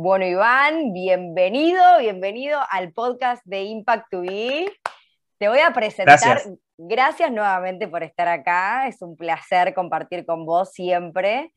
Bueno, Iván, bienvenido, bienvenido al podcast de Impact to Be. Te voy a presentar. Gracias. Gracias nuevamente por estar acá. Es un placer compartir con vos siempre.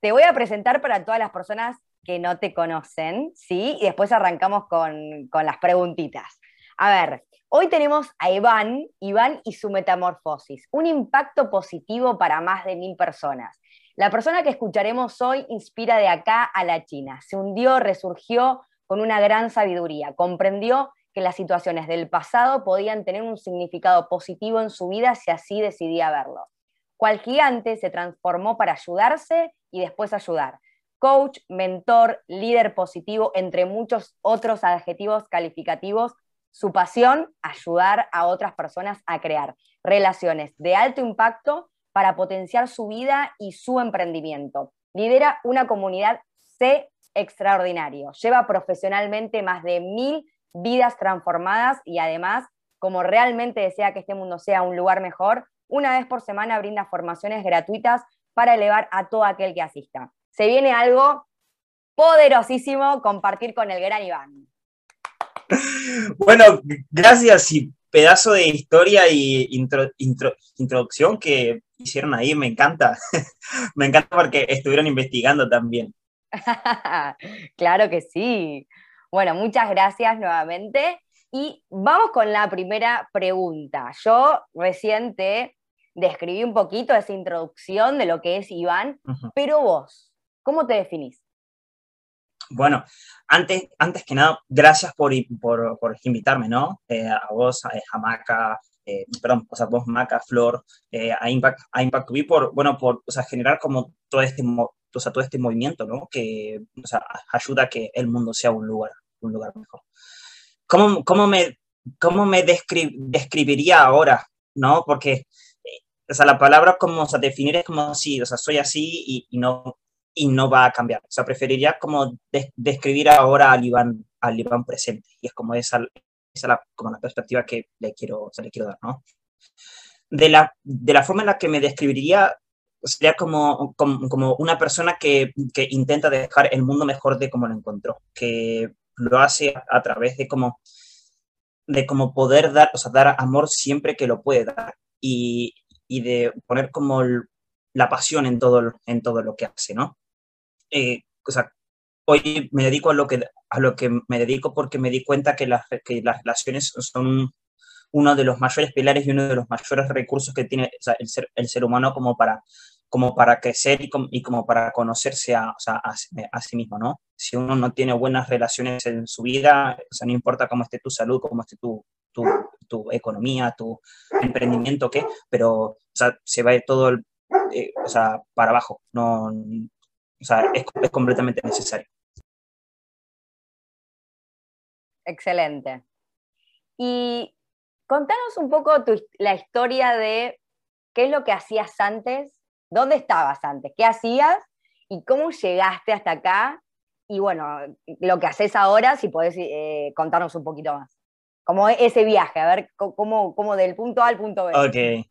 Te voy a presentar para todas las personas que no te conocen, ¿sí? Y después arrancamos con, con las preguntitas. A ver, hoy tenemos a Iván, Iván y su metamorfosis, un impacto positivo para más de mil personas. La persona que escucharemos hoy inspira de acá a la China. Se hundió, resurgió con una gran sabiduría. Comprendió que las situaciones del pasado podían tener un significado positivo en su vida si así decidía verlo. Cual gigante se transformó para ayudarse y después ayudar. Coach, mentor, líder positivo, entre muchos otros adjetivos calificativos. Su pasión, ayudar a otras personas a crear relaciones de alto impacto para potenciar su vida y su emprendimiento. Lidera una comunidad C extraordinario. Lleva profesionalmente más de mil vidas transformadas y además, como realmente desea que este mundo sea un lugar mejor, una vez por semana brinda formaciones gratuitas para elevar a todo aquel que asista. Se viene algo poderosísimo compartir con el gran Iván. Bueno, gracias y pedazo de historia y intro, intro, introducción que hicieron ahí, me encanta. me encanta porque estuvieron investigando también. claro que sí. Bueno, muchas gracias nuevamente. Y vamos con la primera pregunta. Yo recién te describí un poquito esa introducción de lo que es Iván, uh -huh. pero vos, ¿cómo te definís? Bueno, antes, antes que nada, gracias por, por, por invitarme, ¿no? Eh, a vos, a, a Maca, eh, perdón, o sea, vos, Maca, Flor, eh, a Impact, a Impact Be, por, bueno, por, o sea, generar como todo este, o sea, todo este movimiento, ¿no? Que, o sea, ayuda a que el mundo sea un lugar, un lugar mejor. ¿Cómo, cómo me, cómo me descri describiría ahora, no? Porque, o sea, la palabra como, o sea, definir es como si, o sea, soy así y, y no, y no va a cambiar. O sea, preferiría como de, describir ahora al Iván, al Iván presente. Y es como esa, esa la, como la perspectiva que le quiero, o sea, le quiero dar, ¿no? De la, de la forma en la que me describiría sería como, como, como una persona que, que, intenta dejar el mundo mejor de como lo encontró, que lo hace a, a través de como de como poder dar, o sea, dar amor siempre que lo puede dar y, y de poner como el, la pasión en todo, en todo lo que hace, ¿no? Eh, o sea, hoy me dedico a lo, que, a lo que me dedico porque me di cuenta que las, relaciones son uno de los mayores pilares y uno de los mayores recursos que tiene el, ser, humano como para, como para crecer y, com, y como para conocerse a, a, a, sí mismo, ¿no? Si uno no tiene buenas relaciones en su vida, o sea, no importa cómo esté tu salud, cómo esté tu, tu, economía, tu emprendimiento, ¿qué? Pero, se va todo el, eh, o sea, para abajo. No, o sea, es, completamente necesario. Excelente. Y contanos un poco la historia de qué es lo que hacías antes, dónde estabas antes, qué hacías y cómo llegaste hasta acá. Y bueno, lo que haces ahora, si podés eh, contarnos un poquito más. Como ese viaje, a ver cómo, cómo del punto A al punto B. Ok.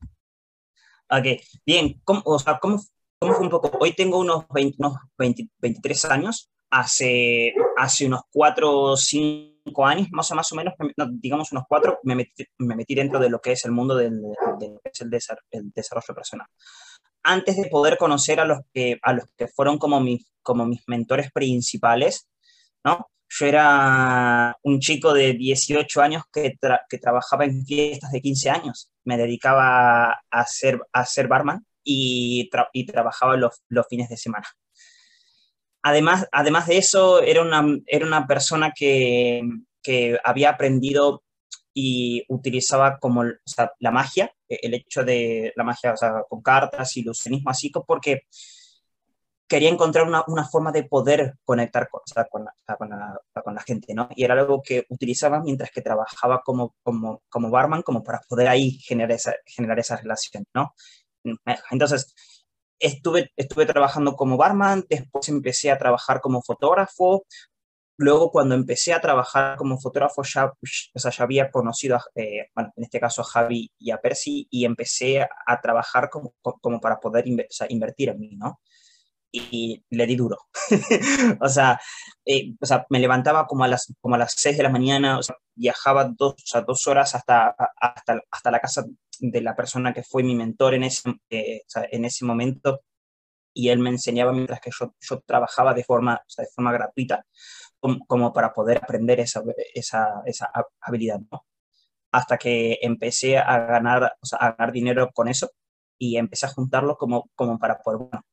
Ok, bien, ¿cómo, o sea, ¿cómo, ¿cómo, fue un poco? Hoy tengo unos, 20, unos 20, 23 años, hace, hace unos 4 o 5 años, más o, más o menos, digamos unos 4, me metí, me metí dentro de lo que es el mundo del, del el, desarrollo, el desarrollo personal. Antes de poder conocer a los que, a los que fueron como mis, como mis mentores principales, ¿no? Yo era un chico de 18 años que, tra que trabajaba en fiestas de 15 años. Me dedicaba a ser, a ser barman y, tra y trabajaba los, los, fines de semana. Además, además de eso, era una, era una persona que, que había aprendido y utilizaba como la magia, el hecho de la magia o sea, con cartas, ilusionismo, así porque quería encontrar una, una, forma de poder conectar con, con, la, con, la, con, la, gente, ¿no? Y era algo que utilizaba mientras que trabajaba como, como, como barman, como para poder ahí generar esa, generar esa relación, ¿no? Entonces, estuve, estuve trabajando como barman, después empecé a trabajar como fotógrafo, luego cuando empecé a trabajar como fotógrafo ya, o sea, ya había conocido, a, eh, bueno, en este caso a Javi y a Percy, y empecé a, trabajar como, como para poder invertir en mí, ¿no? Y le di duro. o, sea, eh, o, sea, me levantaba como a las, como a las 6 de la mañana, o sea, viajaba dos, o sea, dos horas hasta, hasta, hasta, la casa de la persona que fue mi mentor en ese, eh, en ese momento y él me enseñaba mientras que yo, yo trabajaba de forma, de forma gratuita como, como, para poder aprender esa, esa, esa habilidad, ¿no? Hasta que empecé a ganar, a ganar dinero con eso y empecé a juntarlo como, como para poder, bueno,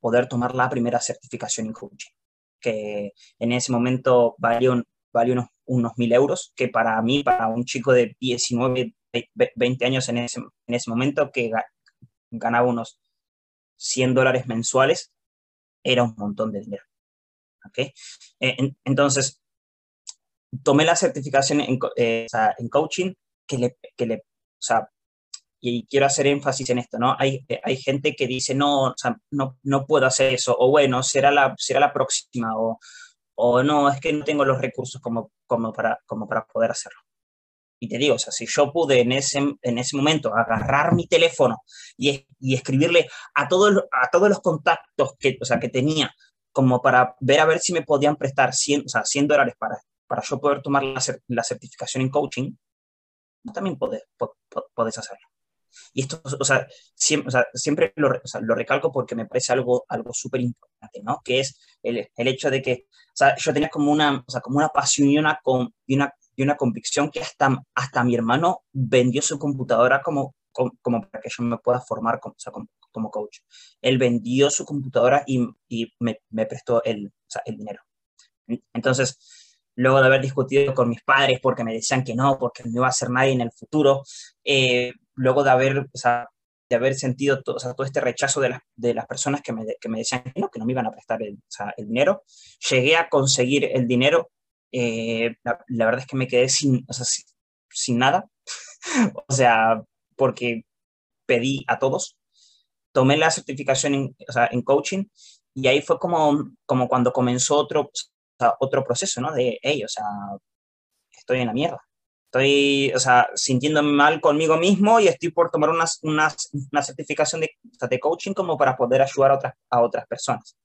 poder tomar la primera certificación en coaching, que en ese momento valió, unos, unos mil euros, que para mí, para un chico de 19, 20 años en ese, en ese momento, que ganaba unos 100 dólares mensuales, era un montón de dinero. ¿okay? Eh, entonces, tomé la certificación en, eh, en coaching que le, que le, o sea, y quiero hacer énfasis en esto, ¿no? Hay, hay gente que dice, no, o sea, no, no puedo hacer eso, o bueno, será la, será la próxima, o, o no, es que no tengo los recursos como, como, para, como para poder hacerlo. Y te digo, o sea, si yo pude en ese, en ese momento agarrar mi teléfono y, y escribirle a todos, a todos los contactos que, o sea, que tenía, como para ver a ver si me podían prestar 100, o sea, 100 dólares para, para yo poder tomar la, la certificación en coaching, también podés, podés hacerlo. Y esto, o sea, siempre, o sea, siempre lo, o sea, lo, recalco porque me parece algo, algo súper importante, ¿no? Que es el, el, hecho de que, o sea, yo tenía como una, o sea, como una pasión y una, y una, y una convicción que hasta, hasta mi hermano vendió su computadora como, como, como para que yo me pueda formar como, o sea, como, como, coach. Él vendió su computadora y, y me, me, prestó el, el dinero. Entonces, luego de haber discutido con mis padres porque me decían que no, porque no iba a ser nadie en el futuro, eh, luego de haber, o sea, de haber sentido todo, o sea, todo este rechazo de, de las personas que me, que me, decían que no, que no me iban a prestar el, o sea, el dinero, llegué a conseguir el dinero. Eh, la, verdad es que me quedé sin, o sea, sin nada, o sea, porque pedí a todos, tomé la certificación en, o sea, en coaching y ahí fue como, como cuando comenzó otro, o sea, otro proceso, ¿no? De, hey, o sea, estoy en la mierda estoy, o sea, sintiéndome mal conmigo mismo y estoy por tomar una, una, una certificación de, de, coaching como para poder ayudar a otras, a otras personas.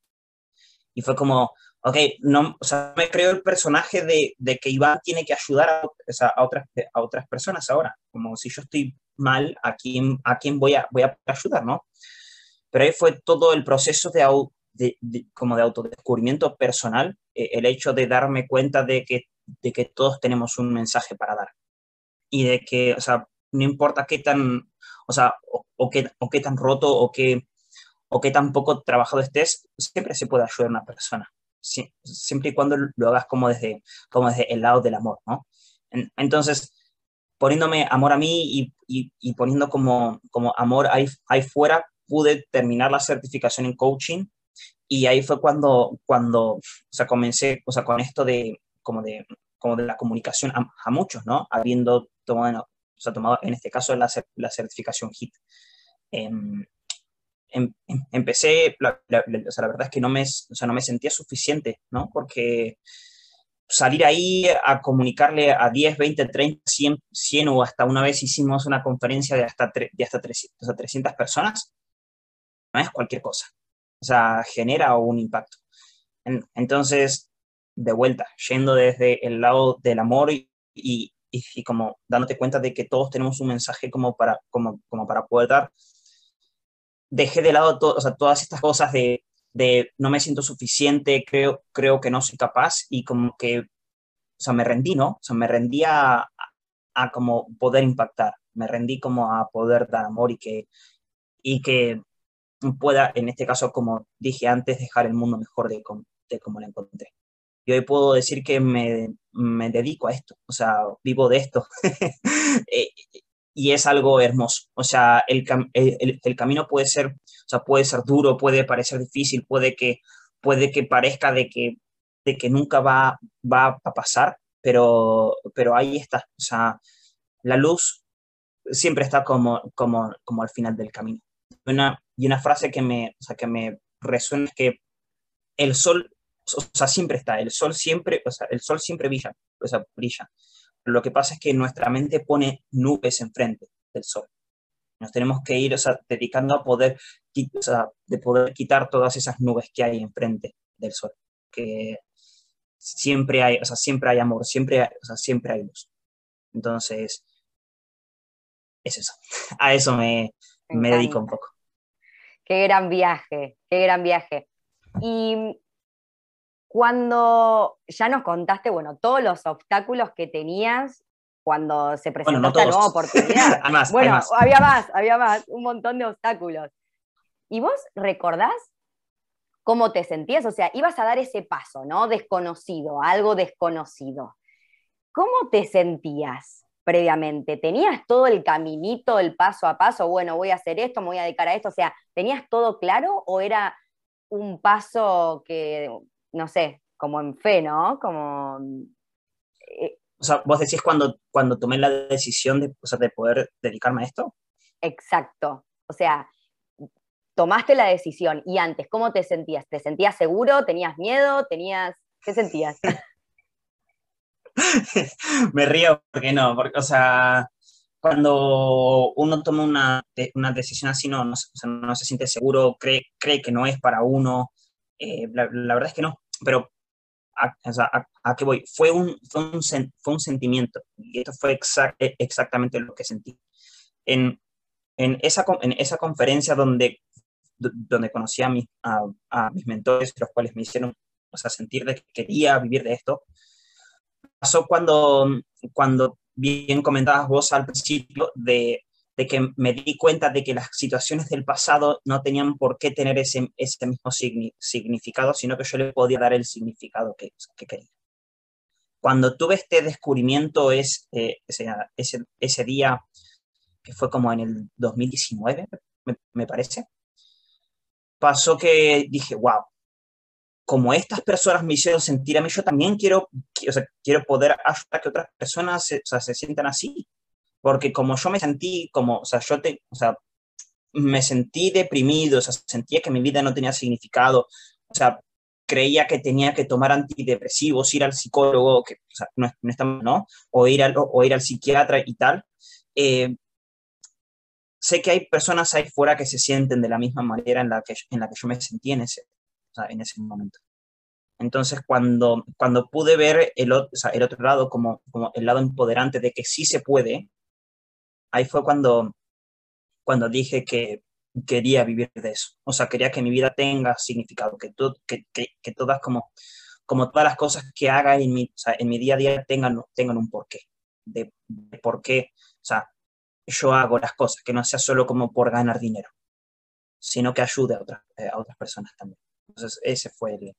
Y fue como, ok, no, o sea, me creo el personaje de, de que Iván tiene que ayudar a, o sea, a, otras, a otras personas ahora, como si yo estoy mal, ¿a quién, a quién voy, a, voy a ayudar, no? Pero ahí fue todo el proceso de, de, de como de autodescubrimiento personal, eh, el hecho de darme cuenta de que de que todos tenemos un mensaje para dar. Y de que, o sea, no importa qué tan, o sea, o, qué, o qué tan roto o qué, o qué tan poco trabajado estés, siempre se puede ayudar a una persona. siempre y cuando lo hagas como desde, como desde el lado del amor, ¿no? entonces, poniéndome amor a mí y, y, poniendo como, como amor ahí, ahí fuera, pude terminar la certificación en coaching y ahí fue cuando, cuando o sea, comencé o sea, con esto de, como de, como de la comunicación a, muchos, ¿no? Habiendo tomado, o sea, tomado en este caso la, la certificación HIT. Em, em, em, empecé, la, la, o sea, la verdad es que no me, o sea, no me sentía suficiente, ¿no? Porque salir ahí a comunicarle a 10, 20, 30, 100, 100 o hasta una vez hicimos una conferencia de hasta, de hasta 300, o sea, 300 personas, no es cualquier cosa. O sea, genera un impacto. entonces, de vuelta, yendo desde el lado del amor y, y, y, como dándote cuenta de que todos tenemos un mensaje como para, como, como para poder dar, dejé de lado todas estas cosas de, de, no me siento suficiente, creo, creo que no soy capaz y como que, o sea, me rendí, ¿no? O sea, me rendí a como poder impactar, me rendí como a poder dar amor y que, y que pueda, en este caso, como dije antes, dejar el mundo mejor de, de como lo encontré y hoy puedo decir que me, me dedico a esto, o sea, vivo de esto. Eh, y es algo hermoso. O sea, el, el, camino puede ser, o sea, puede ser duro, puede parecer difícil, puede que, puede que parezca de que, de que nunca va, va a pasar, pero, pero ahí está. O sea, la luz siempre está como, como, como al final del camino. Una, y una frase que me, o sea, que me resuena es que el sol, o sea, siempre está, el sol siempre, o sea, el sol siempre brilla, o sea, brilla. Lo que pasa es que nuestra mente pone nubes enfrente del sol. Nos tenemos que ir, o sea, dedicando a poder, o sea, de poder quitar todas esas nubes que hay enfrente del sol. Que siempre hay, o sea, siempre hay amor, siempre, o sea, siempre hay luz. Entonces, es eso. A eso me, me dedico un poco. Qué gran viaje, qué gran viaje. Y cuando ya nos contaste, bueno, todos los obstáculos que tenías cuando se presentó bueno, esta nueva oportunidad. bueno, había más, había más, un montón de obstáculos. ¿Y vos recordás cómo te sentías? O sea, ibas a dar ese paso, ¿no? Desconocido, algo desconocido. ¿Cómo te sentías previamente? ¿Tenías todo el caminito, el paso a paso? Bueno, voy a hacer esto, me voy a dedicar a esto. O sea, ¿tenías todo claro o era un paso que no sé, como en fe, ¿no? Como... Eh, o sea, vos decís cuando, cuando tomé la decisión de, de poder dedicarme a esto. Exacto. O sea, tomaste la decisión y antes, ¿cómo te sentías? ¿Te sentías seguro? ¿Tenías miedo? ¿Tenías... ¿Qué sentías? Me río porque no, porque, o sea, cuando uno toma una, una decisión así, no, no, no, se siente seguro, cree, cree que no es para uno. Eh, la, verdad es que no pero a, qué voy? Fue un, fue un, fue un, sentimiento y esto fue e, exactamente lo que sentí. En, en, esa, en esa conferencia donde, donde conocí a, mi, a, mis mentores, los cuales me hicieron o sea, sentir de que quería vivir de esto, pasó cuando, cuando bien comentabas vos al principio de de que me di cuenta de que las situaciones del pasado no tenían por qué tener ese, ese mismo significado, sino que yo le podía dar el significado que, que quería. Cuando tuve este descubrimiento es, eh, ese, ese, día, que fue como en el 2019, me, parece, pasó que dije, wow, como estas personas me hicieron sentir a mí, yo también quiero, o sea, quiero poder ayudar que otras personas se, se sientan así porque como yo me sentí, como, o sea, yo te, o sea, me sentí deprimido, o sea, sentía que mi vida no tenía significado, o sea, creía que tenía que tomar antidepresivos, ir al psicólogo, que o sea, no, no está ¿no? O ir al, o ir al psiquiatra y tal. Eh, sé que hay personas ahí fuera que se sienten de la misma manera en la que, en la que yo me sentí en ese, o sea, en ese momento. Entonces, cuando, cuando pude ver el, o sea, el otro lado como, como el lado empoderante de que sí se puede, ahí fue cuando, cuando dije que quería vivir de eso. O sea, quería que mi vida tenga significado, que, que, que, todas como, como todas las cosas que haga en mi, en mi día a día tengan, tengan un porqué, de, por qué, o sea, yo hago las cosas, que no sea solo como por ganar dinero, sino que ayude a otras, eh, a otras personas también. Entonces, ese fue el,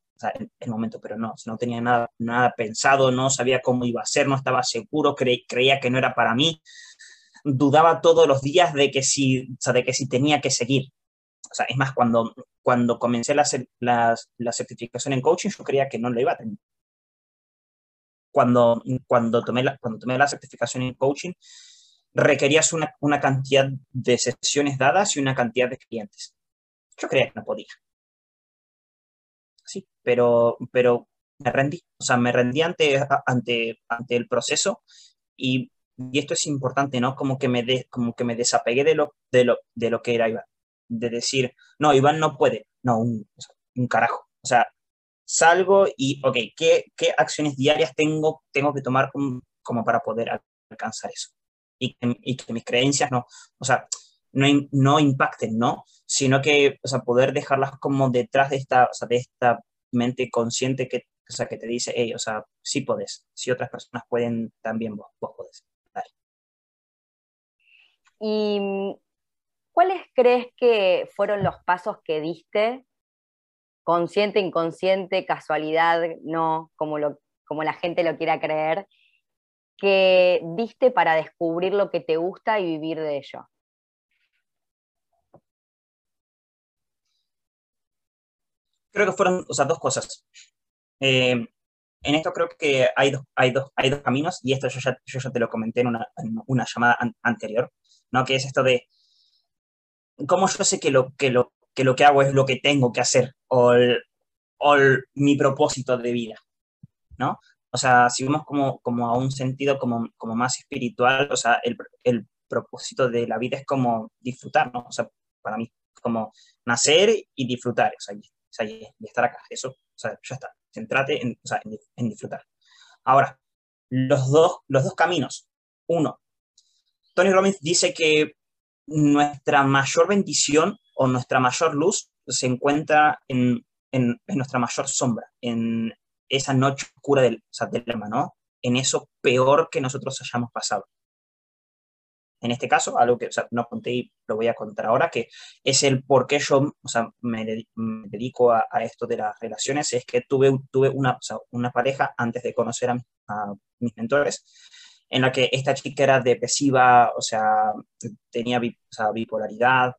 el, momento, pero no, no tenía nada, nada pensado, no sabía cómo iba a ser, no estaba seguro, creía que no era para mí dudaba todos los días de que si, o de que si tenía que seguir. O sea, es más, cuando, cuando comencé la, la, certificación en coaching, yo creía que no lo iba a tener. Cuando, cuando, tomé, la, cuando tomé la certificación en coaching, requerías una, una cantidad de sesiones dadas y una cantidad de clientes. Yo creía que no podía. Sí, pero, pero me rendí. O sea, me rendí ante, ante, ante el proceso y y esto es importante, ¿no? Como que me, de, como que me desapegué de lo, de, lo, de lo que era Iván. De decir, no, Iván no puede. No, un, un carajo. O sea, salgo y, ok, ¿qué, qué acciones diarias tengo, tengo que tomar como, como para poder alcanzar eso? Y y que, mis creencias no, o sea, no, no impacten, ¿no? Sino que, o sea, poder dejarlas como detrás de esta, de esta mente consciente que, o sea, que te dice, hey, o sea, sí podés, si otras personas pueden, también vos, vos podés. ¿Y mm, cuáles crees que fueron los pasos que diste? Consciente, inconsciente, casualidad, no, como, lo, como la gente lo quiera creer, que diste para descubrir lo que te gusta y vivir de ello? Creo que fueron, o sea, dos cosas. Eh, en esto creo que hay dos, hay, dos, hay dos caminos, y esto yo ya, yo ya te lo comenté en una, en una llamada anterior, ¿no? que es esto de cómo yo sé que lo, que, lo, que lo que hago es lo que tengo que hacer, o, o mi propósito de vida, ¿no? O sea, si vamos como, como a un sentido como, como más espiritual, o sea, el, el propósito de la vida es como disfrutar, ¿no? O sea, para mí, como nacer y disfrutar, o sea, y, estar acá, eso, o sea, ya está, centrate en, o sea, en, disfrutar. Ahora, los dos, los dos caminos. Uno, Tony Robbins dice que nuestra mayor bendición o nuestra mayor luz se encuentra en, en, nuestra mayor sombra, en, esa noche oscura del, o del alma, ¿no? En eso peor que nosotros hayamos pasado. En este caso, algo que no conté y lo voy a contar ahora, que es el por qué yo o sea, me, dedico a, esto de las relaciones, es que tuve, tuve una, una pareja antes de conocer a, mis mentores, en la que esta chica era depresiva, o sea, tenía bipolaridad,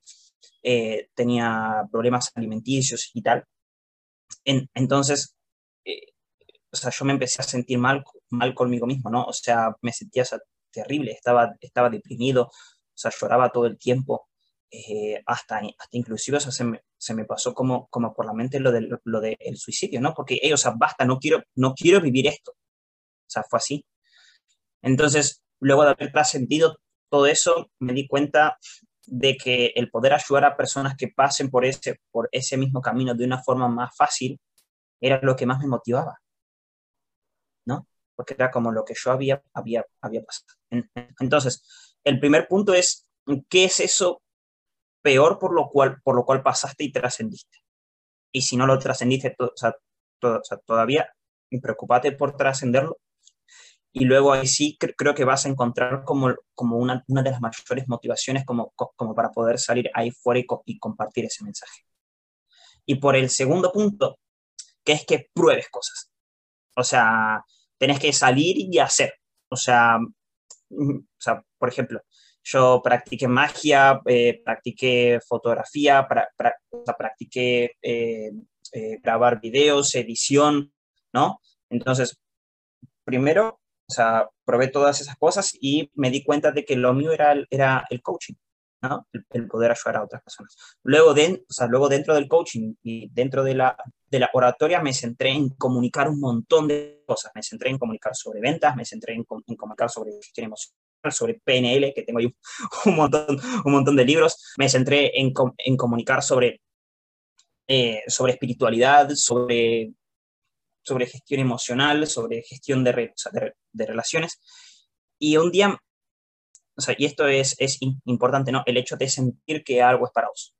eh, tenía problemas alimenticios y tal. entonces, eh, o sea, yo me empecé a sentir mal, mal conmigo mismo, ¿no? O sea, me sentía terrible, estaba, estaba deprimido, o sea, lloraba todo el tiempo, eh, hasta, hasta inclusive, o sea, se me, pasó como, como por la mente lo del lo de suicidio, ¿no? Porque, ellos o sea, basta, no quiero, no quiero vivir esto. O sea, fue así. Entonces, luego de haber trascendido todo eso, me di cuenta de que el poder ayudar a personas que pasen por ese, por ese mismo camino de una forma más fácil era lo que más me motivaba porque era como lo que yo había, había, había pasado. Entonces, el primer punto es, ¿qué es eso peor por lo cual, por lo cual pasaste y trascendiste? Y si no lo trascendiste, todavía, preocupate por trascenderlo. Y luego ahí sí creo que vas a encontrar como, como una, una de las mayores motivaciones como, como para poder salir ahí fuera y, compartir ese mensaje. Y por el segundo punto, que es que pruebes cosas. O sea, tenés que salir y hacer. O sea, mm, o sea por ejemplo, yo practiqué magia, eh, practiqué fotografía, practiqué eh, eh, grabar videos, edición, ¿no? Entonces, primero, o sea, probé todas esas cosas y me di cuenta de que lo mío era, era el coaching. El, poder ayudar a otras personas. Luego, de, o sea, luego dentro del coaching y dentro de la, de la oratoria me centré en comunicar un montón de cosas. Me centré en comunicar sobre ventas, me centré en, comunicar sobre gestión emocional, sobre PNL, que tengo ahí un, montón, un montón de libros. Me centré en, en comunicar sobre, eh, sobre espiritualidad, sobre, sobre gestión emocional, sobre gestión de, de, de relaciones. Y un día o sea, y esto es, es importante, ¿no? El hecho de sentir que algo es para vos.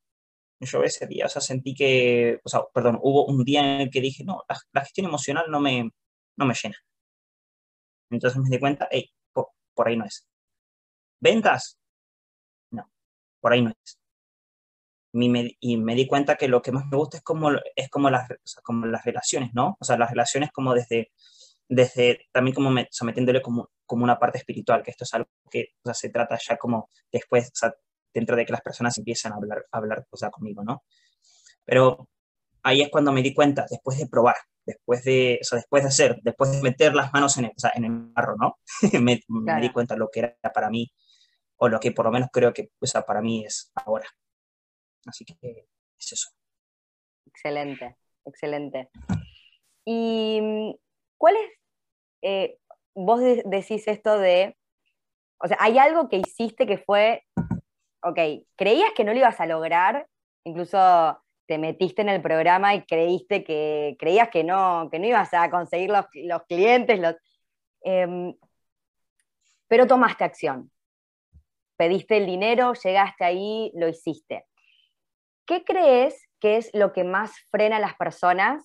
Yo ese día, o sea, sentí que, o sea, perdón, hubo un día en el que dije, no, la, gestión emocional no me, no me llena. Entonces me di cuenta, hey, por, ahí no es. ¿Ventas? No, por ahí no es. Y me di cuenta que lo que más me gusta es como, es como, las, como las relaciones, ¿no? O sea, las relaciones como desde, desde también como me, metiéndole como, como una parte espiritual, que esto es algo que o sea, se trata ya como después, o sea, dentro de que las personas empiezan a hablar, a hablar o sea, conmigo, ¿no? Pero ahí es cuando me di cuenta, después de probar, después de, o sea, después de hacer, después de meter las manos en el, o sea, en el barro, ¿no? me, me, di cuenta lo que era para mí, o lo que por lo menos creo que o sea, para mí es ahora. Así que es eso. Excelente, excelente. ¿Y mm, cuál es, eh, vos decís esto de, o sea, hay algo que hiciste que fue, ok, creías que no lo ibas a lograr, incluso te metiste en el programa y creíste que, creías que no, que no ibas a conseguir los, clientes, los, em, pero tomaste acción. Pediste el dinero, llegaste ahí, lo hiciste. ¿Qué crees que es lo que más frena a las personas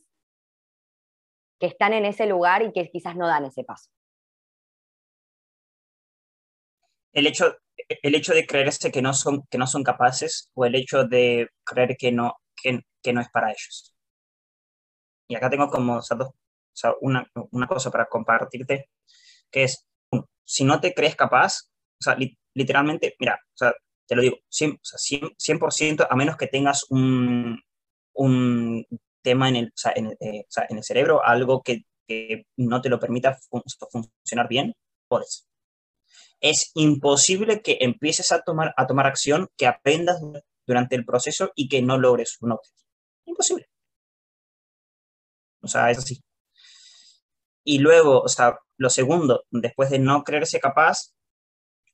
que están en ese lugar y que quizás no dan ese paso? el hecho, el hecho de creerse que no, son, que no son capaces o el hecho de creer que no, que, no es para ellos. Y acá tengo como o sea, una, una, cosa para compartirte, que es, si no te crees capaz, o sea, literalmente, mira, o sea, te lo digo, 100%, o sea, 100 a menos que tengas un, un tema en el, en, eh, en el cerebro, algo que, que, no te lo permita fun funcionar bien, puedes. Es imposible que empieces a tomar, a tomar acción, que aprendas durante el proceso y que no logres un objetivo. Imposible. O sea, es así. Y luego, o sea, lo segundo, después de no creerse capaz,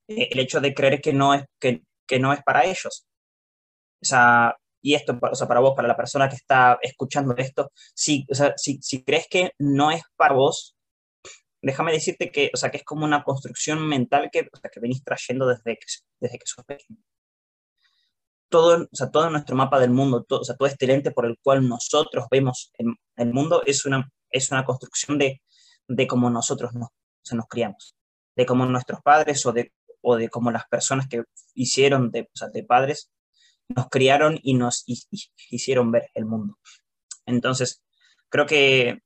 eh, el hecho de creer que no es, que, que no es para ellos. O sea, y esto, o sea, para vos, para la persona que está escuchando esto, si, o sea, si, crees que no es para vos, déjame decirte que, o sea, que es como una construcción mental que, o sea, que venís trayendo desde que, desde que sos pequeño. Todo, o sea, todo nuestro mapa del mundo, todo, o sea, todo este lente por el cual nosotros vemos el, mundo es una, es una construcción de, de cómo nosotros nos, o nos criamos, de cómo nuestros padres o de, o de cómo las personas que hicieron de, de padres nos criaron y nos hicieron ver el mundo. Entonces, creo que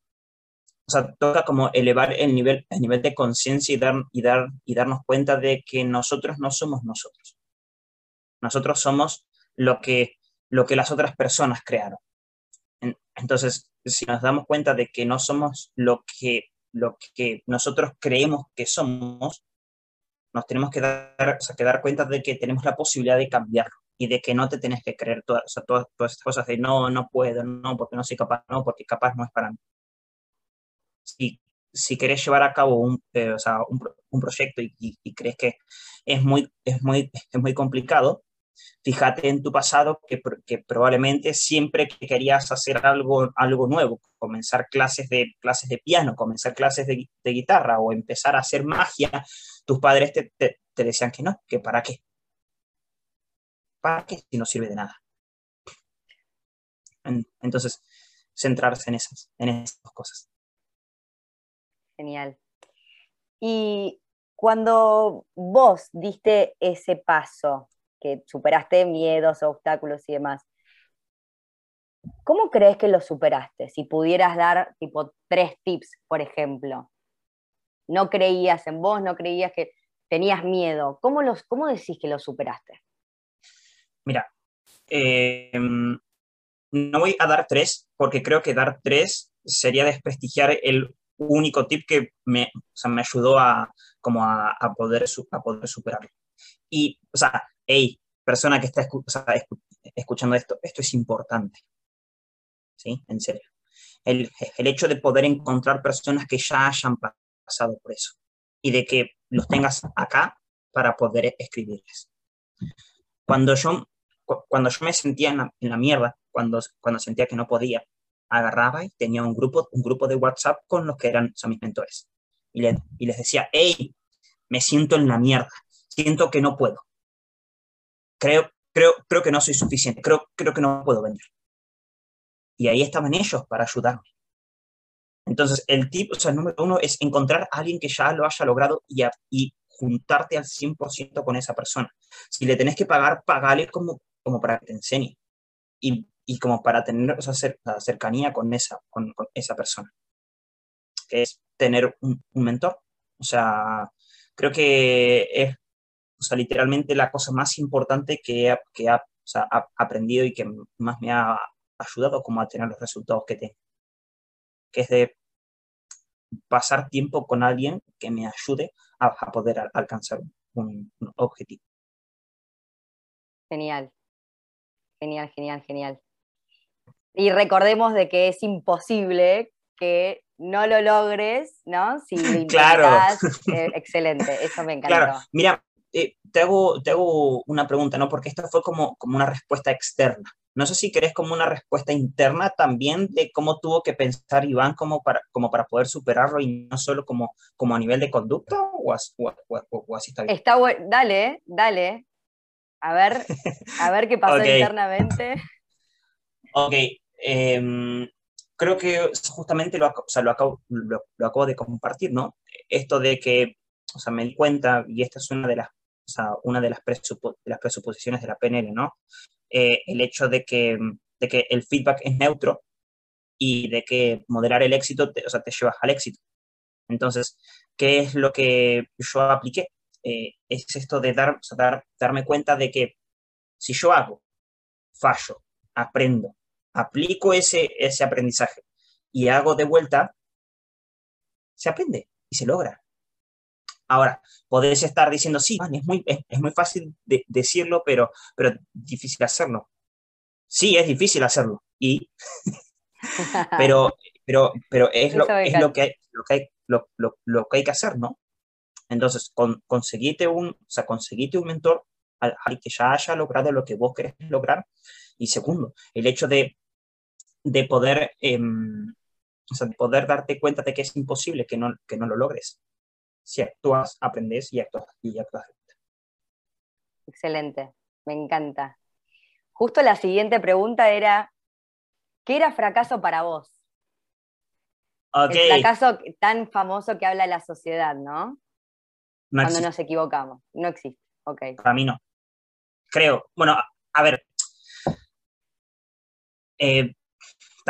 o toca como elevar el nivel, el nivel de conciencia y, dar, y, dar, y darnos cuenta de que nosotros no somos nosotros. Nosotros somos lo que, lo que las otras personas crearon. Entonces, si nos damos cuenta de que no somos lo que, lo que nosotros creemos que somos, nos tenemos que dar, o sea, que dar cuenta de que tenemos la posibilidad de cambiarlo y de que no te tienes que creer todas, o sea, todas, todas estas cosas de no, no puedo, no, porque no soy capaz, no, porque capaz no es para mí. Si, si querés llevar a cabo un, eh, o sea, un, un proyecto y, y, y, crees que es muy, es, muy, es muy complicado, fíjate en tu pasado que, que, probablemente siempre que querías hacer algo, algo nuevo, comenzar clases de, clases de piano, comenzar clases de, de guitarra o empezar a hacer magia, tus padres te, te, decían que no, que para qué, para qué si no sirve de nada. Entonces, centrarse en esas, en esas cosas. Genial. Y cuando vos diste ese paso, que superaste miedos, obstáculos y demás, ¿cómo crees que lo superaste? Si pudieras dar tipo tres tips, por ejemplo. No creías en vos, no creías que tenías miedo. ¿Cómo, los, cómo decís que lo superaste? Mira, eh, no voy a dar tres porque creo que dar tres sería desprestigiar el único tip que me, o sea, me ayudó a, como a, a, poder, a poder superarlo. Y, o sea, hey, persona que está escu o sea, escuchando esto, esto es importante. ¿Sí? En serio. El, el hecho de poder encontrar personas que ya hayan por eso y de que los tengas acá para poder escribirles. Cuando yo, cuando yo me sentía en la, en la mierda, cuando, cuando sentía que no podía, agarraba y tenía un grupo, un grupo de WhatsApp con los que eran son mis mentores. Y, le, y les decía, hey, me siento en la mierda, siento que no puedo. Creo, creo, creo que no soy suficiente, creo, creo que no puedo vender. Y ahí estaban ellos para ayudarme. Entonces, el tip, o sea, el número uno es encontrar a alguien que ya lo haya logrado y, a, y juntarte al 100% con esa persona. Si le tenés que pagar, pagale como, como para que te enseñe. Y, y como para tener o cercanía con esa, con, con, esa persona. Que es tener un, un, mentor. O sea, creo que es, o sea, literalmente la cosa más importante que, que ha, o sea, ha aprendido y que más me ha ayudado como a tener los resultados que tengo. Que es de pasar tiempo con alguien que me ayude a, a poder a, alcanzar un, un, objetivo. Genial, genial, genial, genial. Y recordemos de que es imposible que no lo logres, ¿no? Si lo intentas, claro. eh, excelente, eso me encantó. Claro, mira, eh, te, hago, te hago una pregunta, ¿no? Porque esto fue como, como una respuesta externa. No sé si querés como una respuesta interna también de cómo tuvo que pensar Iván como para, como para poder superarlo y no solo como, como a nivel de conducta o, as, o, o, o así está bien. Está bueno, dale, dale. A ver, a ver qué pasó okay. internamente. Ok, eh, creo que justamente lo, o sea, lo, acabo, lo, lo, acabo de compartir, ¿no? Esto de que, o sea, me di cuenta, y esta es una de las, o sea, una de las, presupo, de las presuposiciones de la PNL, ¿no? Eh, el hecho de que, de que el feedback es neutro y de que moderar el éxito te, o sea, te llevas al éxito. Entonces, ¿qué es lo que yo apliqué? Eh, es esto de dar, dar, darme cuenta de que si yo hago, fallo, aprendo, aplico ese, ese aprendizaje y hago de vuelta, se aprende y se logra. Ahora, podés estar diciendo, sí, es muy, es, muy fácil de, decirlo, pero, pero difícil hacerlo. Sí, es difícil hacerlo. Y, pero, pero, pero es, lo, es lo, que hay, lo, que hay, lo, lo, que hay que hacer, ¿no? Entonces, con, conseguite, un, o sea, conseguite un mentor al, que ya haya logrado lo que vos querés lograr. Y segundo, el hecho de, de poder, em, o sea, de poder darte cuenta de que es imposible que no, que no lo logres si actúas, aprendes y actúas. Y actúas. Excelente, me encanta. Justo la siguiente pregunta era, ¿qué era fracaso para vos? El fracaso tan famoso que habla la sociedad, ¿no? Cuando nos equivocamos. No existe. Ok. Para mí no. Creo. Bueno, a ver. Eh,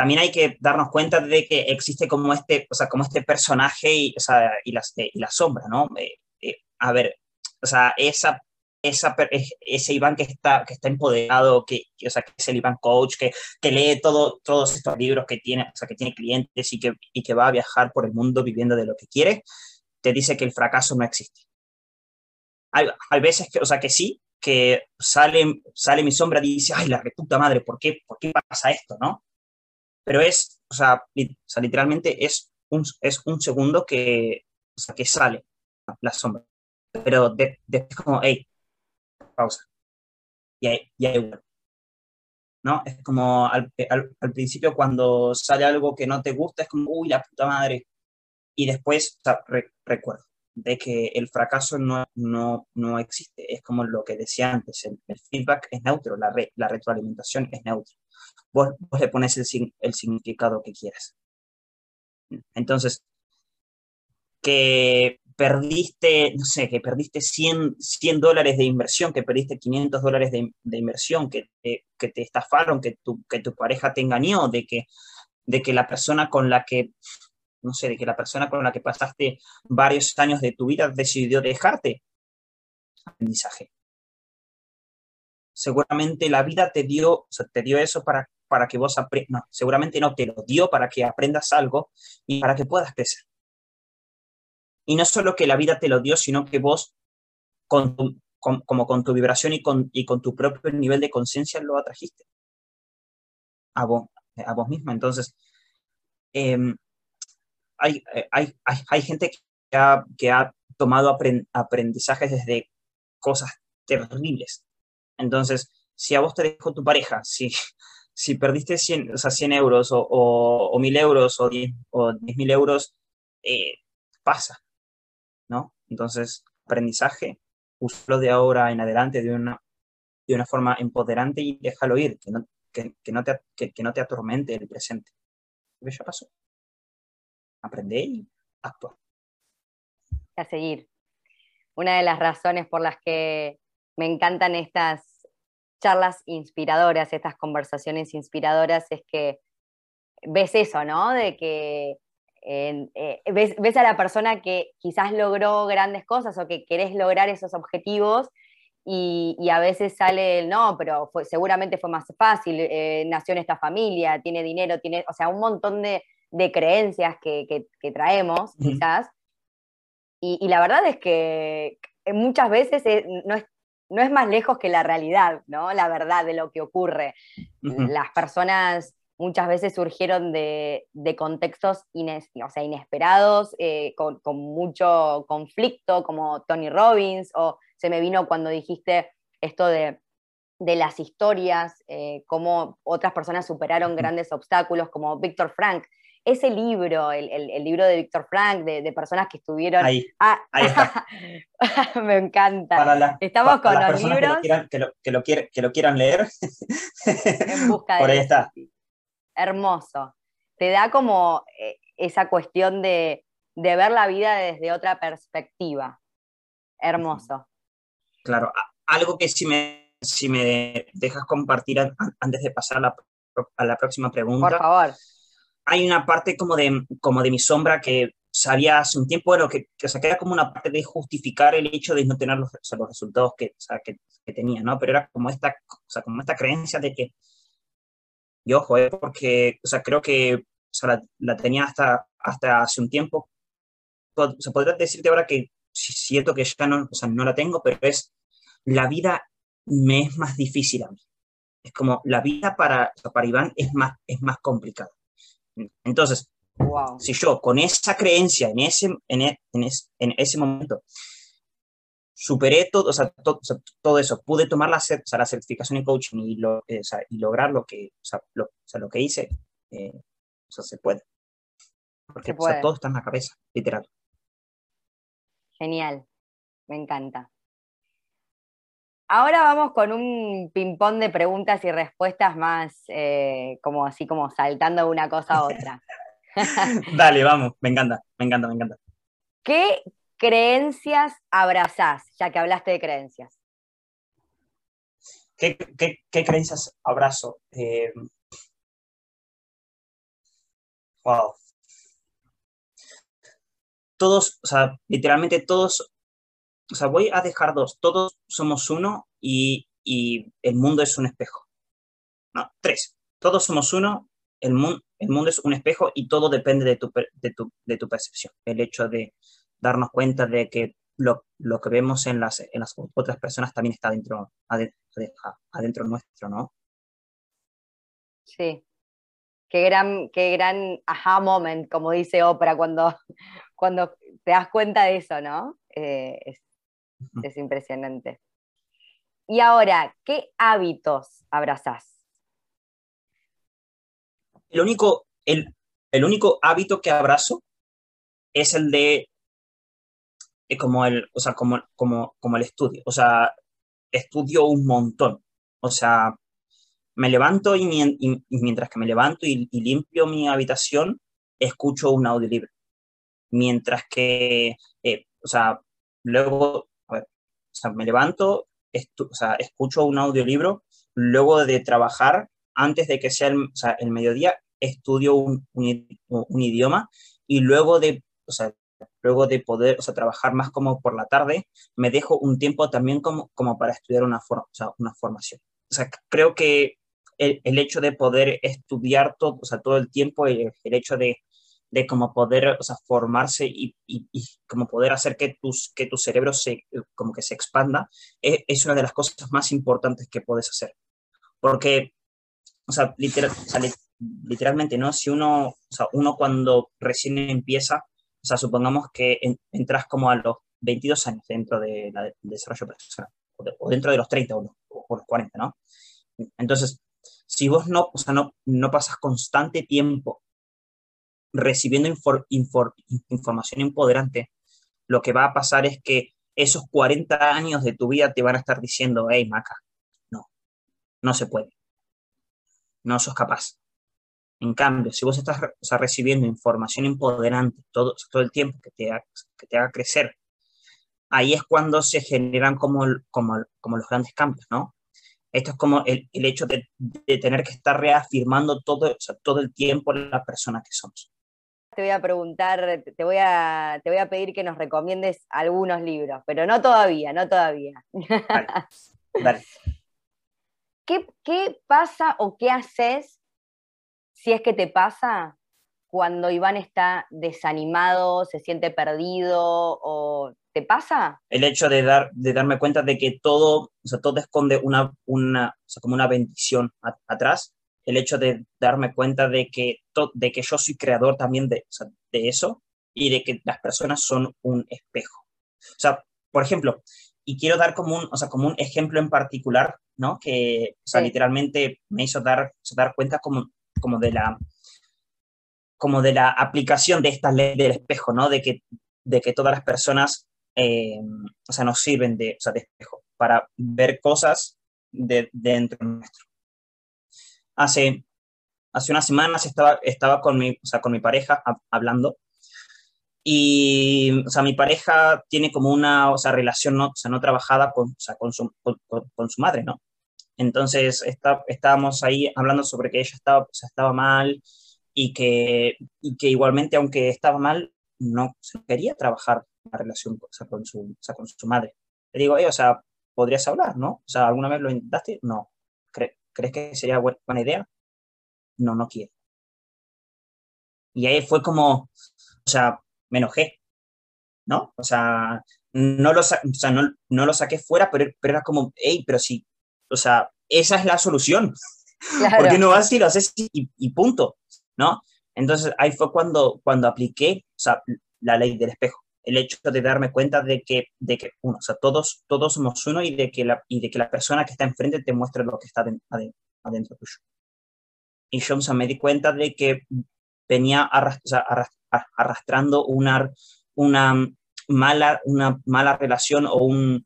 también hay que darnos cuenta de que existe como este, o sea, como este personaje y, o sea, y, las, y la sombra, ¿no? Eh, eh, a ver, o sea, esa, esa, ese Iván que está, que está empoderado, que, o sea, que es el Iván coach, que, que lee todo, todos estos libros, que tiene, o sea, que tiene clientes y que, y que va a viajar por el mundo viviendo de lo que quiere, te dice que el fracaso no existe. Hay, hay veces que, o sea, que sí, que sale, sale mi sombra y dice, ay, la reputa madre, ¿por qué, ¿por qué pasa esto, no? Pero es, o sea, literalmente es un, es un segundo que, o sea, que sale la sombra. Pero después de, como, hey, pausa. Y ahí, y ahí ¿No? Es como al, al, principio cuando sale algo que no te gusta, es como, uy, la puta madre. Y después, o sea, recuerdo de que el fracaso no, no, no, existe. Es como lo que decía antes, el, feedback es neutro, la, la retroalimentación es neutra vos, le pones el, el significado que quieras. Entonces, que perdiste, no sé, que perdiste 100, 100 dólares de inversión, que perdiste 500 dólares de, de inversión, que te, que te estafaron, que tu, que tu pareja te engañó, de que, de que la persona con la que, no sé, de que la persona con la que pasaste varios años de tu vida decidió dejarte. Aprendizaje seguramente la vida te dio, te dio eso para, para que vos aprendas, seguramente no, te lo dio para que aprendas algo y para que puedas crecer. Y no solo que la vida te lo dio, sino que vos, con como con tu vibración y con, y con tu propio nivel de conciencia, lo atrajiste a vos, a vos misma. Entonces, em, hay, hay, hay, hay, gente que ha, que ha tomado aprendizajes desde cosas terribles, entonces, si a vos te dejó tu pareja, si, si perdiste 100, o sea, 100 euros o, o, 1000 euros o 10 o mil euros, eh, pasa, ¿no? Entonces, aprendizaje, usalo de ahora en adelante de una, de una forma empoderante y déjalo ir, que no, que, que no, te, que, que, no te atormente el presente. ¿Qué ya pasó? Aprende y actúa. A seguir. Una de las razones por las que me encantan estas charlas inspiradoras, estas conversaciones inspiradoras, es que ves eso, ¿no? De que eh, ves, a la persona que quizás logró grandes cosas o que querés lograr esos objetivos y, a veces sale el no, pero fue, seguramente fue más fácil, eh, nació en esta familia, tiene dinero, tiene, o sea, un montón de, creencias que, traemos, quizás. Y, la verdad es que muchas veces eh, no es no es más lejos que la realidad, ¿no? La verdad de lo que ocurre. Las personas muchas veces surgieron de, contextos sea, inesperados, eh, con, mucho conflicto, como Tony Robbins, o se me vino cuando dijiste esto de, las historias, eh, cómo otras personas superaron grandes obstáculos, como Víctor Frank, ese libro, el, libro de Víctor Frank, de, personas que estuvieron... Ahí, ah, ahí está. me encanta. Estamos con los libros... Que lo, que, lo, que lo quieran leer. en busca de... Por ahí está. Hermoso. Te da como eh, esa cuestión de, ver la vida desde otra perspectiva. Hermoso. Claro, algo que si me, si me dejas compartir antes de pasar a la, a la próxima pregunta. Por favor hay una parte como de, como de mi sombra que, sabía hace un tiempo, bueno, que, que, o sea, que era como una parte de justificar el hecho de no tener los, los resultados que, o sea, que, que, tenía, ¿no? Pero era como esta, o sea, como esta creencia de que, y ojo, ¿eh? porque, o sea, creo que o sea, la, la, tenía hasta, hasta hace un tiempo. O sea, podría decirte ahora que siento que ya no, o sea, no la tengo, pero es la vida me es más difícil a mí. Es como la vida para, para Iván es más, es más complicada. Entonces, wow. si yo con esa creencia en ese, en, e, en, es, en ese momento superé todo, o sea, todo, o sea, todo eso, pude tomar la, o sea, la, certificación en coaching y, lo, eh, o sea, y lograr lo que, o sea, lo, lo que hice, eh, o sea, se puede. Porque se puede. todo está en la cabeza, literal. Genial, me encanta. Ahora vamos con un ping-pong de preguntas y respuestas más eh, como así como saltando de una cosa a otra. Dale, vamos, me encanta, me encanta, me encanta. ¿Qué creencias abrazás, ya que hablaste de creencias? ¿Qué, qué, qué creencias abrazo? Eh... Wow. Todos, o sea, literalmente todos o sea, voy a dejar dos, todos somos uno y, y el mundo es un espejo. No, tres, todos somos uno, el, mu el mundo es un espejo y todo depende de tu, de tu, de tu percepción. El hecho de darnos cuenta de que lo, lo, que vemos en las, en las otras personas también está dentro, adentro, nuestro, ¿no? Sí. Qué gran, qué gran aha moment, como dice Oprah, cuando, cuando te das cuenta de eso, ¿no? Eh, es impresionante. Y ahora, ¿qué hábitos abrazás? El único, el, el único hábito que abrazo es el de eh, como el, o sea, como, como, como el estudio. O sea, estudio un montón. O sea, me levanto y, y, y mientras que me levanto y, y, limpio mi habitación, escucho un audiolibro. Mientras que, eh, o sea, luego o sea, me levanto, o sea, escucho un audiolibro, luego de trabajar, antes de que sea el, o sea, el mediodía, estudio un, idioma y luego de, o sea, luego de poder o sea, trabajar más como por la tarde, me dejo un tiempo también como, como para estudiar una, for, o sea, una formación. O sea, creo que el, el, hecho de poder estudiar todo, o sea, todo el tiempo, el hecho de de cómo poder o sea, formarse y, y, y, como poder hacer que, tus, que tu cerebro se, como que se expanda, es, es, una de las cosas más importantes que puedes hacer. Porque, o sea, literal, o sea, literalmente, ¿no? Si uno, o sea, uno cuando recién empieza, o sea, supongamos que en, entras como a los 22 años dentro de la de, desarrollo profesional, o, de, o, dentro de los 30 o, o los 40, ¿no? Entonces, si vos no, o sea, no, no pasas constante tiempo recibiendo infor, infor, información empoderante, lo que va a pasar es que esos 40 años de tu vida te van a estar diciendo, hey, Maca, no, no se puede. No sos capaz. En cambio, si vos estás recibiendo información empoderante todo, todo el tiempo que te, haga, que te haga crecer, ahí es cuando se generan como, como, como los grandes cambios, ¿no? Esto es como el, el hecho de, tener que estar reafirmando todo, todo el tiempo la persona que somos te voy a preguntar, te voy a, te voy a pedir que nos recomiendes algunos libros, pero no todavía, no todavía. Vale. Vale. ¿Qué, ¿Qué, pasa o qué haces si es que te pasa cuando Iván está desanimado, se siente perdido o te pasa? El hecho de, dar, de darme cuenta de que todo, o sea, todo esconde una, una, o sea, como una bendición a, atrás el hecho de darme cuenta de que, de que yo soy creador también de, o sea, de eso y de que las personas son un espejo. O sea, por ejemplo, y quiero dar como un, o sea, como un ejemplo en particular, ¿no? Que, o sea, sí. literalmente me hizo dar, dar cuenta como, como de la como de la aplicación de esta ley del espejo, ¿no? De que, de que todas las personas, eh, o sea, nos sirven de, o sea, de espejo para ver cosas de, de dentro nuestro hace, hace unas semanas estaba, estaba con, mi, o sea, con mi pareja hablando y, o sea, mi pareja tiene como una, o sea, relación no, o sea, no trabajada con, o sea, con, su, con, su madre, ¿no? Entonces está, estábamos ahí hablando sobre que ella estaba, o sea, estaba mal y que, y que igualmente, aunque estaba mal, no quería trabajar la relación con, su, con su madre. Le digo, o sea, podrías hablar, ¿no? O sea, ¿alguna vez lo intentaste? No. ¿Crees que sería buena idea? No, no quiero. Y ahí fue como, o sea, me enojé, ¿no? O sea, no lo, o sea, no, no, lo saqué fuera, pero, pero era como, hey, pero sí, o sea, esa es la solución. Porque no vas y lo haces y, y, punto, ¿no? Entonces ahí fue cuando, cuando apliqué o sea, la ley del espejo. El hecho de darme cuenta de que, de que uno, o sea, todos, todos somos uno y de, que la, y de que la persona que está enfrente te muestre lo que está adentro, adentro tuyo. Y yo o sea, me di cuenta de que venía arrastrando una, una, mala, una mala relación o un,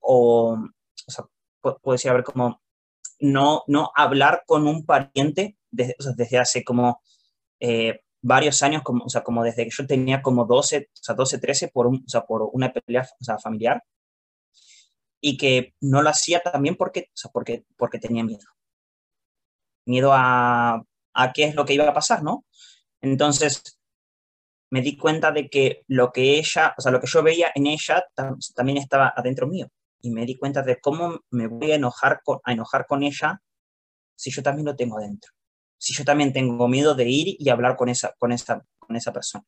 o, o sea, puede decir, a ver, como no, no hablar con un pariente desde, desde hace como eh, varios años, como, o sea, como desde que yo tenía como 12, o sea, 12, 13 por, un, o sea, por una pelea o sea, familiar y que no lo hacía también porque, o sea, porque, porque tenía miedo. Miedo a, a qué es lo que iba a pasar, ¿no? Entonces, me di cuenta de que lo que ella, o sea, lo que yo veía en ella también estaba adentro mío. Y me di cuenta de cómo me voy a enojar con, a enojar con ella si yo también lo tengo adentro. Si yo también tengo miedo de ir y hablar con esa, con esa, con esa persona.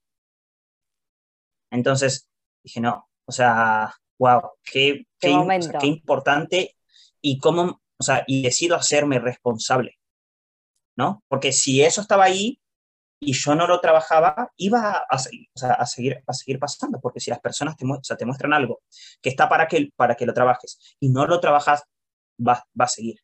Entonces dije, no, o sea, wow, qué, qué, qué importante y cómo, o sea, y decido hacerme responsable ¿no? Porque si eso estaba ahí y yo no lo trabajaba, iba a, seguir, a seguir pasando, porque si las personas te, te muestran algo que está para que, para que lo trabajes y no lo trabajas, va, va a seguir.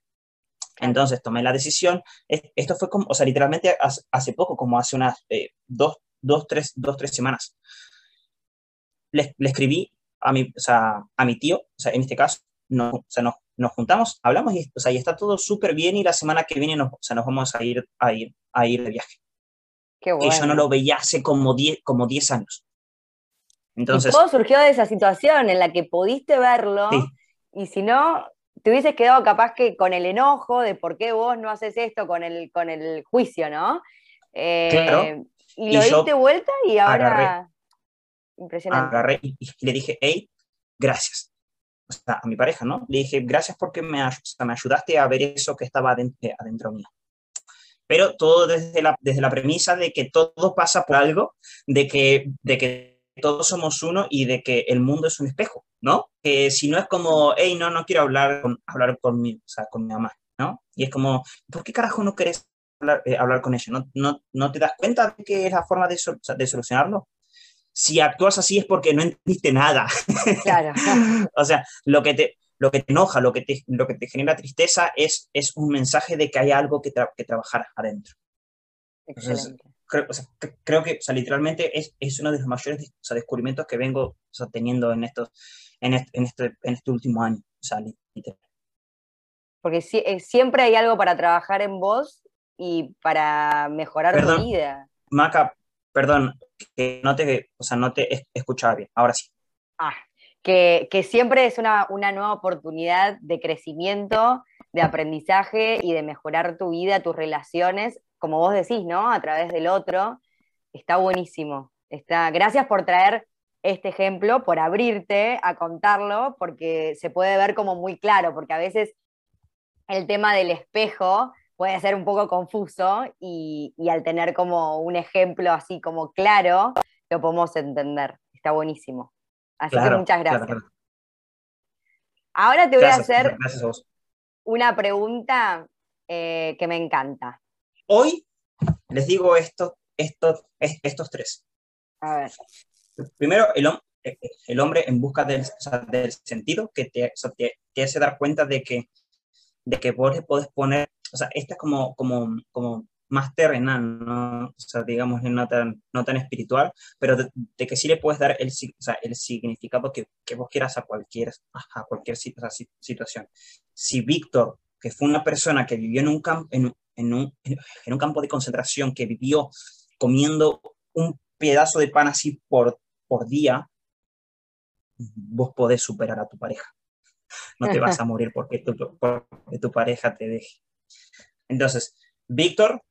Entonces tomé la decisión, esto fue como, o sea, literalmente hace, poco, como hace unas eh, dos, dos, tres, dos, tres semanas, le, le escribí a mi, o sea, a mi tío, o sea, en este caso, no, o sea, no, nos juntamos, hablamos y, o sea, y está todo súper bien y la semana que viene nos, o sea, nos vamos a ir, a ir, a ir de viaje. Qué bueno. Y yo no lo veía hace como 10 como diez años. Entonces, y todo surgió de esa situación en la que pudiste verlo y si no, te hubieses quedado capaz que con el enojo de por qué vos no haces esto con el, con el juicio, ¿no? Eh, claro. Y lo diste vuelta y ahora... Agarré, Impresionante. Agarré y, le dije, hey, gracias a mi pareja, ¿no? Le dije, gracias porque me, me ayudaste a ver eso que estaba adentro, adentro mío. Pero todo desde la, desde la premisa de que todo pasa por algo, de que, de que todos somos uno y de que el mundo es un espejo, ¿no? Que si no es como, hey, no, no quiero hablar con, hablar con, mi, o sea, con mi mamá, ¿no? Y es como, ¿por qué carajo no querés hablar, eh, hablar con ella? ¿No, no, ¿No te das cuenta de que es la forma de, de solucionarlo? si actúas así es porque no entendiste nada. Claro. o sea, lo que te, lo que te enoja, lo que te, lo que te genera tristeza es, es un mensaje de que hay algo que, que trabajar adentro. creo, que o sea, literalmente es, es, uno de los mayores descubrimientos que vengo teniendo en, estos, en, este, en, este, en este último año. Porque eh, siempre hay algo para trabajar en vos y para mejorar tu vida. Maca, perdón, que no te, o sea, no te escuchaba bien. Ahora sí. Ah, que, que siempre es una, una, nueva oportunidad de crecimiento, de aprendizaje y de mejorar tu vida, tus relaciones, como vos decís, ¿no? A través del otro. Está buenísimo. Está, gracias por traer este ejemplo, por abrirte a contarlo, porque se puede ver como muy claro, porque a veces el tema del espejo puede ser un poco confuso y, al tener como un ejemplo así como claro, lo podemos entender. Está buenísimo. Así que muchas gracias. Ahora te voy a hacer una pregunta eh, que me encanta. Hoy les digo esto, esto, estos tres. A ver. Primero, el, eh, el hombre en busca del, del sentido que te, te, hace dar cuenta de que, de que le podés poner o sea, esta es como, como, como más terrenal, ¿no? O sea, digamos, no tan, no tan espiritual, pero de, que sí le puedes dar el, o sea, el significado que, que, vos quieras a cualquier, a cualquier situación. Si Víctor, que fue una persona que vivió en un, campo en, en, un, en un campo de concentración, que vivió comiendo un pedazo de pan así por, por día, vos podés superar a tu pareja. No te vas a morir porque tu, porque tu pareja te deje. Entonces, Víctor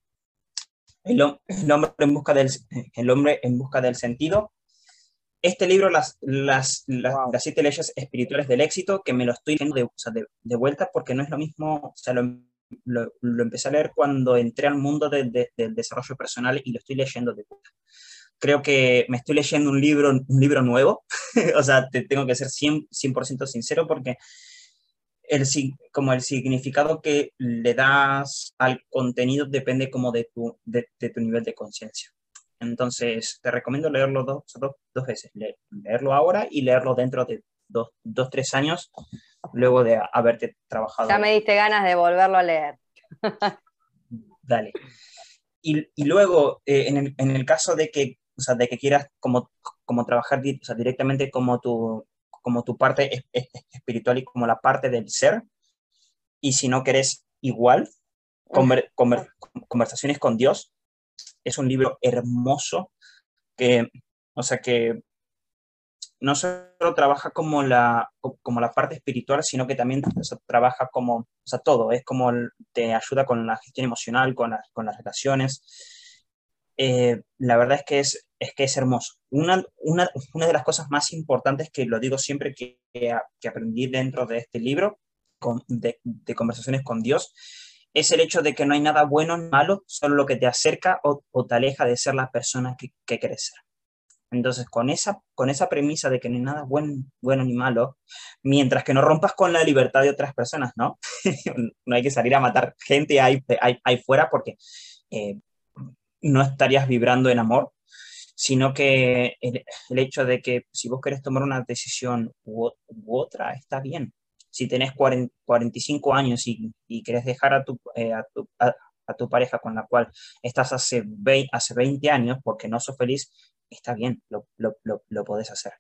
el, hombre en busca del, el hombre en busca del sentido. Este libro, las, las, las, siete leyes espirituales del éxito, que me lo estoy leyendo de, de, vuelta porque no es lo mismo, o sea, lo, lo, empecé a leer cuando entré al mundo del desarrollo personal y lo estoy leyendo de vuelta. Creo que me estoy leyendo un libro, un libro nuevo, o sea, te tengo que ser 100%, 100 sincero porque el, como el significado que le das al contenido depende como de tu, de, tu nivel de conciencia. Entonces, te recomiendo leerlo dos, dos, veces, leerlo ahora y leerlo dentro de dos, dos, tres años, luego de haberte trabajado. Ya me diste ganas de volverlo a leer. Dale. Y, y luego, eh, en, el, en, el, caso de que, o sea, de que quieras como, como trabajar o sea, directamente como tu, como tu parte espiritual y como la parte del ser. Y si no querés igual, conversaciones con Dios, es un libro hermoso que, o sea, que no solo trabaja como la, como la parte espiritual, sino que también trabaja como, o sea, todo, es como te ayuda con la gestión emocional, con, con las relaciones. Eh, la verdad es que es, es que es hermoso. Una, una, una, de las cosas más importantes que lo digo siempre que, que aprendí dentro de este libro con, de, conversaciones con Dios es el hecho de que no hay nada bueno ni malo, solo lo que te acerca o, o te aleja de ser la persona que, que quieres ser. Entonces, con esa, con esa premisa de que no hay nada bueno, bueno ni malo, mientras que no rompas con la libertad de otras personas, ¿no? no hay que salir a matar gente ahí, ahí, ahí fuera porque eh, no estarías vibrando en amor, sino que el, hecho de que si vos querés tomar una decisión u, otra, está bien. Si tenés 45 años y, y querés dejar a tu, eh, a, tu, a, tu, pareja con la cual estás hace 20, hace 20 años porque no sos feliz, está bien, lo, lo, lo, podés hacer.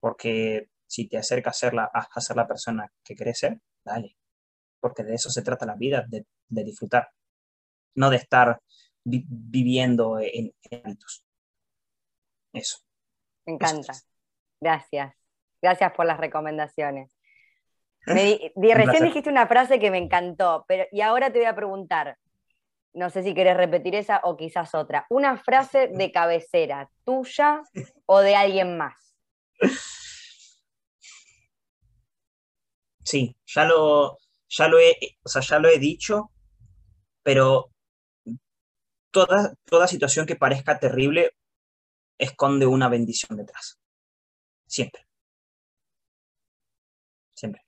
Porque si te acerca a ser la, a ser la persona que querés ser, dale. Porque de eso se trata la vida, de, de disfrutar. No de estar viviendo en, en. Eso. Me encanta. Gracias. Gracias por las recomendaciones. Me recién dijiste una frase que me encantó, pero y ahora te voy a preguntar, no sé si querés repetir esa o quizás otra, una frase de cabecera, tuya o de alguien más. Sí, ya lo, ya lo he, o sea, ya lo he dicho, pero toda, toda situación que parezca terrible esconde una bendición detrás. Siempre. Siempre.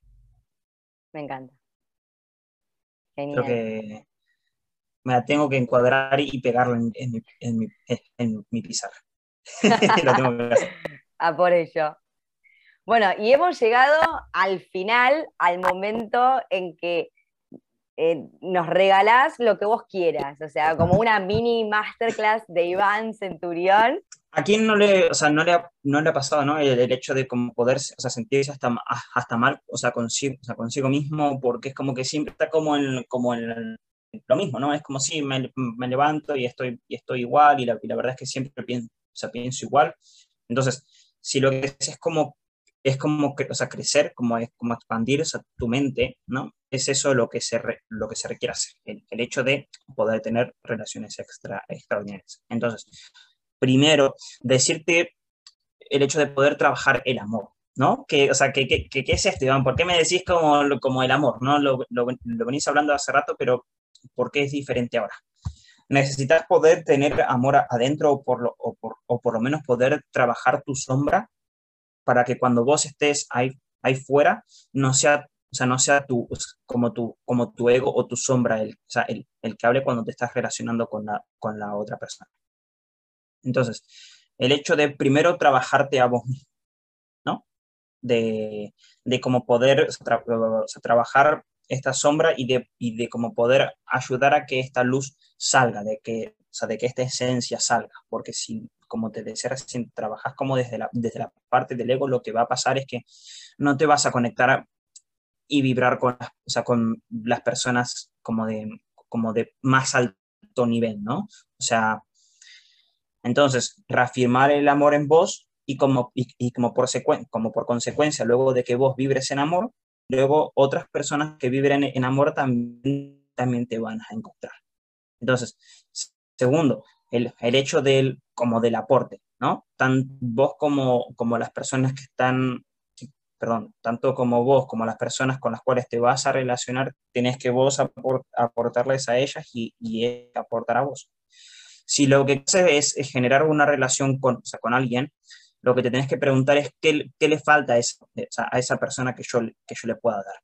Me encanta. Genial. Creo que me la tengo que encuadrar y pegarla en, mi, en, mi, en mi, pizarra. Lo tengo que hacer. A por ello. Bueno, y hemos llegado al final, al momento en que eh, nos regalás lo que vos quieras, o sea, como una mini masterclass de Iván Centurión. ¿A quién no le, o sea, no le, ha, no le ha pasado ¿no? El, hecho de como poder o sea, sentirse hasta, hasta mal o sea, consigo, o sea, consigo mismo? Porque es como que siempre está como en, como en lo mismo, ¿no? Es como si me, me, levanto y estoy, y estoy igual y la, y la verdad es que siempre pienso, o sea, pienso igual. Entonces, si lo que es, es como es como o sea, crecer, como, es, como expandir o tu mente, ¿no? Es eso lo que se, lo que se requiere hacer, el, el, hecho de poder tener relaciones extra, extraordinarias. Entonces, primero, decirte el hecho de poder trabajar el amor, ¿no? Que, o sea, ¿qué, qué, qué es esto, Iván? ¿Por qué me decís como, como el amor, ¿no? Lo, lo, lo venís hablando hace rato, pero ¿por qué es diferente ahora? Necesitas poder tener amor adentro o por, lo, o por, o por lo menos poder trabajar tu sombra para que cuando vos estés ahí, ahí fuera, no sea, o sea, no sea tu, como, tu, como tu ego o tu sombra el, o sea, el, el que hable cuando te estás relacionando con la, con la otra persona. Entonces, el hecho de primero trabajarte a vos mismo, ¿no? De, de cómo poder trabajar esta sombra y de, y de cómo poder ayudar a que esta luz salga, de que, o sea, de que esta esencia salga, porque si como te decía recién, trabajas como desde la, desde la parte del ego, lo que va a pasar es que no te vas a conectar y vibrar con, o sea, con las personas como de, como de más alto nivel, ¿no? O sea, entonces, reafirmar el amor en vos y como, y, como, por como por consecuencia, luego de que vos vibres en amor, luego otras personas que vibren en amor también, también te van a encontrar. Entonces, Segundo, el, el hecho del, como del aporte, ¿no? Tan vos como, como las personas que están, perdón, tanto como vos como las personas con las cuales te vas a relacionar, tenés que vos aportarles a ellas y, y aportar a vos. Si lo que haces es, generar una relación con, con alguien, lo que te tenés que preguntar es qué, qué le falta a esa, a esa persona que yo, que yo le pueda dar.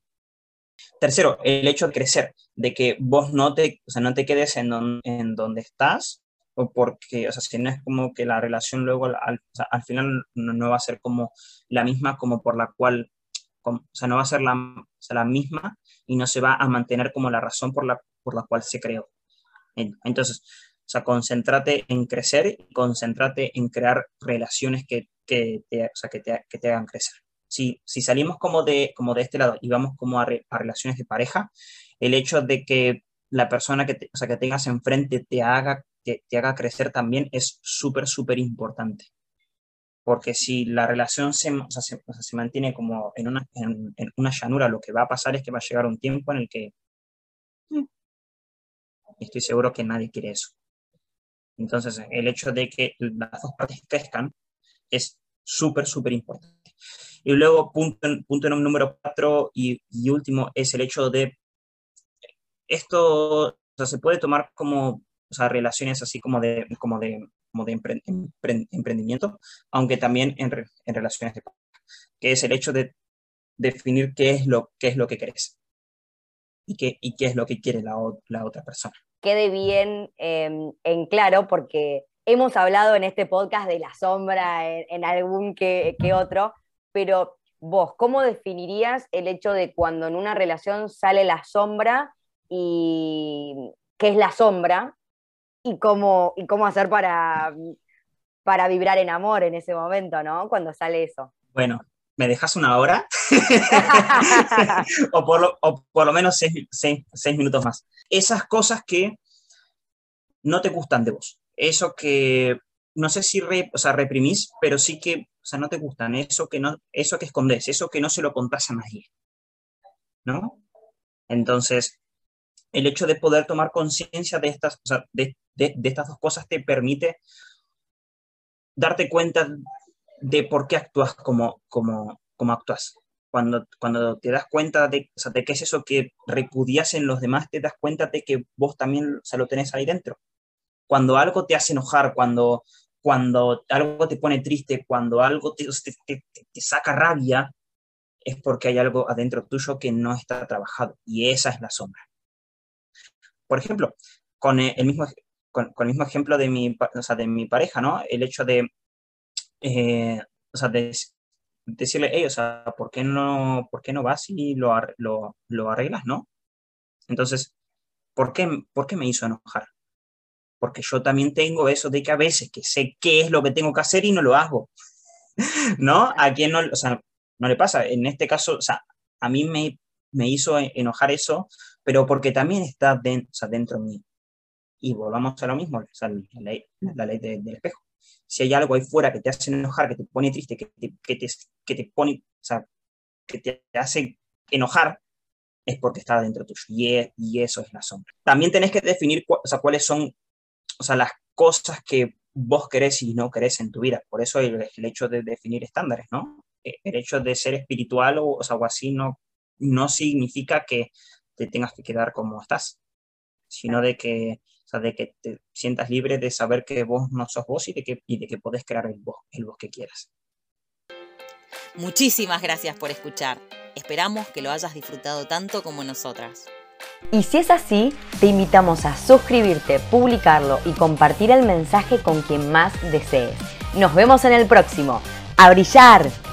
Tercero, el hecho de crecer, de que vos no te, o sea, no te quedes en, en donde estás, o porque, o sea, si no es como que la relación luego al, al final no, va a ser como la misma como por la cual, o sea, no va a ser la, la misma y no se va a mantener como la razón por la, por la cual se creó. Entonces, sea, concéntrate en crecer y concéntrate en crear relaciones que, que, te, o sea, que, te, que te hagan crecer. Si, si, salimos como de, como de este lado y vamos como a, a relaciones de pareja, el hecho de que la persona que, o sea, que tengas enfrente te haga, te, te haga crecer también es súper, súper importante. Porque si la relación se, o sea, se, se, mantiene como en una, en, en una llanura, lo que va a pasar es que va a llegar un tiempo en el que mm, estoy seguro que nadie quiere eso. Entonces, el hecho de que las dos partes crezcan es súper, súper importante. Y luego, punto, punto número cuatro y, y, último, es el hecho de esto, o sea, se puede tomar como, o sea, relaciones así como de, como de, como de empre, empre, emprendimiento, aunque también en, en relaciones de que es el hecho de definir qué es lo, qué es lo que querés y qué, y qué es lo que quiere la, la otra persona quede bien eh, en claro, porque hemos hablado en este podcast de la sombra en, en algún que, que, otro, pero vos, ¿cómo definirías el hecho de cuando en una relación sale la sombra y qué es la sombra y cómo, y cómo hacer para, para vibrar en amor en ese momento, ¿no? Cuando sale eso. Bueno, ¿me dejas una hora? o, por lo, o, por lo, menos seis, seis, seis, minutos más. Esas cosas que no te gustan de vos. Eso que, no sé si re, o sea, reprimís, pero sí que, o sea, no te gustan. Eso que, no, eso que escondes, eso que no se lo contás a nadie. ¿No? Entonces, el hecho de poder tomar conciencia de estas, o sea, de, de, de estas dos cosas te permite darte cuenta de por qué actúas como, como, como actúas. Cuando, cuando te das cuenta de, o sea, de qué es eso que repudias en los demás, te das cuenta de que vos también o sea, lo tenés ahí dentro. Cuando algo te hace enojar, cuando, cuando algo te pone triste, cuando algo te, te, te, saca rabia, es porque hay algo adentro tuyo que no está trabajado. Y esa es la sombra. Por ejemplo, con el mismo, con el mismo ejemplo de mi, o sea, de mi pareja, ¿no? El hecho de, eh, o sea, de, decirle, hey, o sea, ¿por qué no, por qué no vas y lo, lo, arreglas, no? Entonces, ¿por qué, ¿por qué me hizo enojar? Porque yo también tengo eso de que a veces que sé qué es lo que tengo que hacer y no lo hago, ¿no? A quien no, o sea, no le pasa. En este caso, o sea, a mí me, me hizo enojar eso, pero porque también está dentro, o sea, dentro de mí. Y volvamos a lo mismo, la ley, del espejo si hay algo ahí fuera que te hace enojar, que te pone triste, que te, que te, que te pone, o sea, que te hace enojar, es porque está dentro tuyo. Y, es, y eso es la sombra. También tenés que definir o sea, cuáles son o sea, las cosas que vos querés y no querés en tu vida. Por eso el, el hecho de definir estándares, ¿no? Eh, el hecho de ser espiritual o, o, sea, o así no, no significa que te tengas que quedar como estás, sino de que o sea, de que te sientas libre de saber que vos no sos vos y de que, y de que podés crear el vos, el vos que quieras. Muchísimas gracias por escuchar. Esperamos que lo hayas disfrutado tanto como nosotras. Y si es así, te invitamos a suscribirte, publicarlo y compartir el mensaje con quien más desees. Nos vemos en el próximo. ¡A brillar!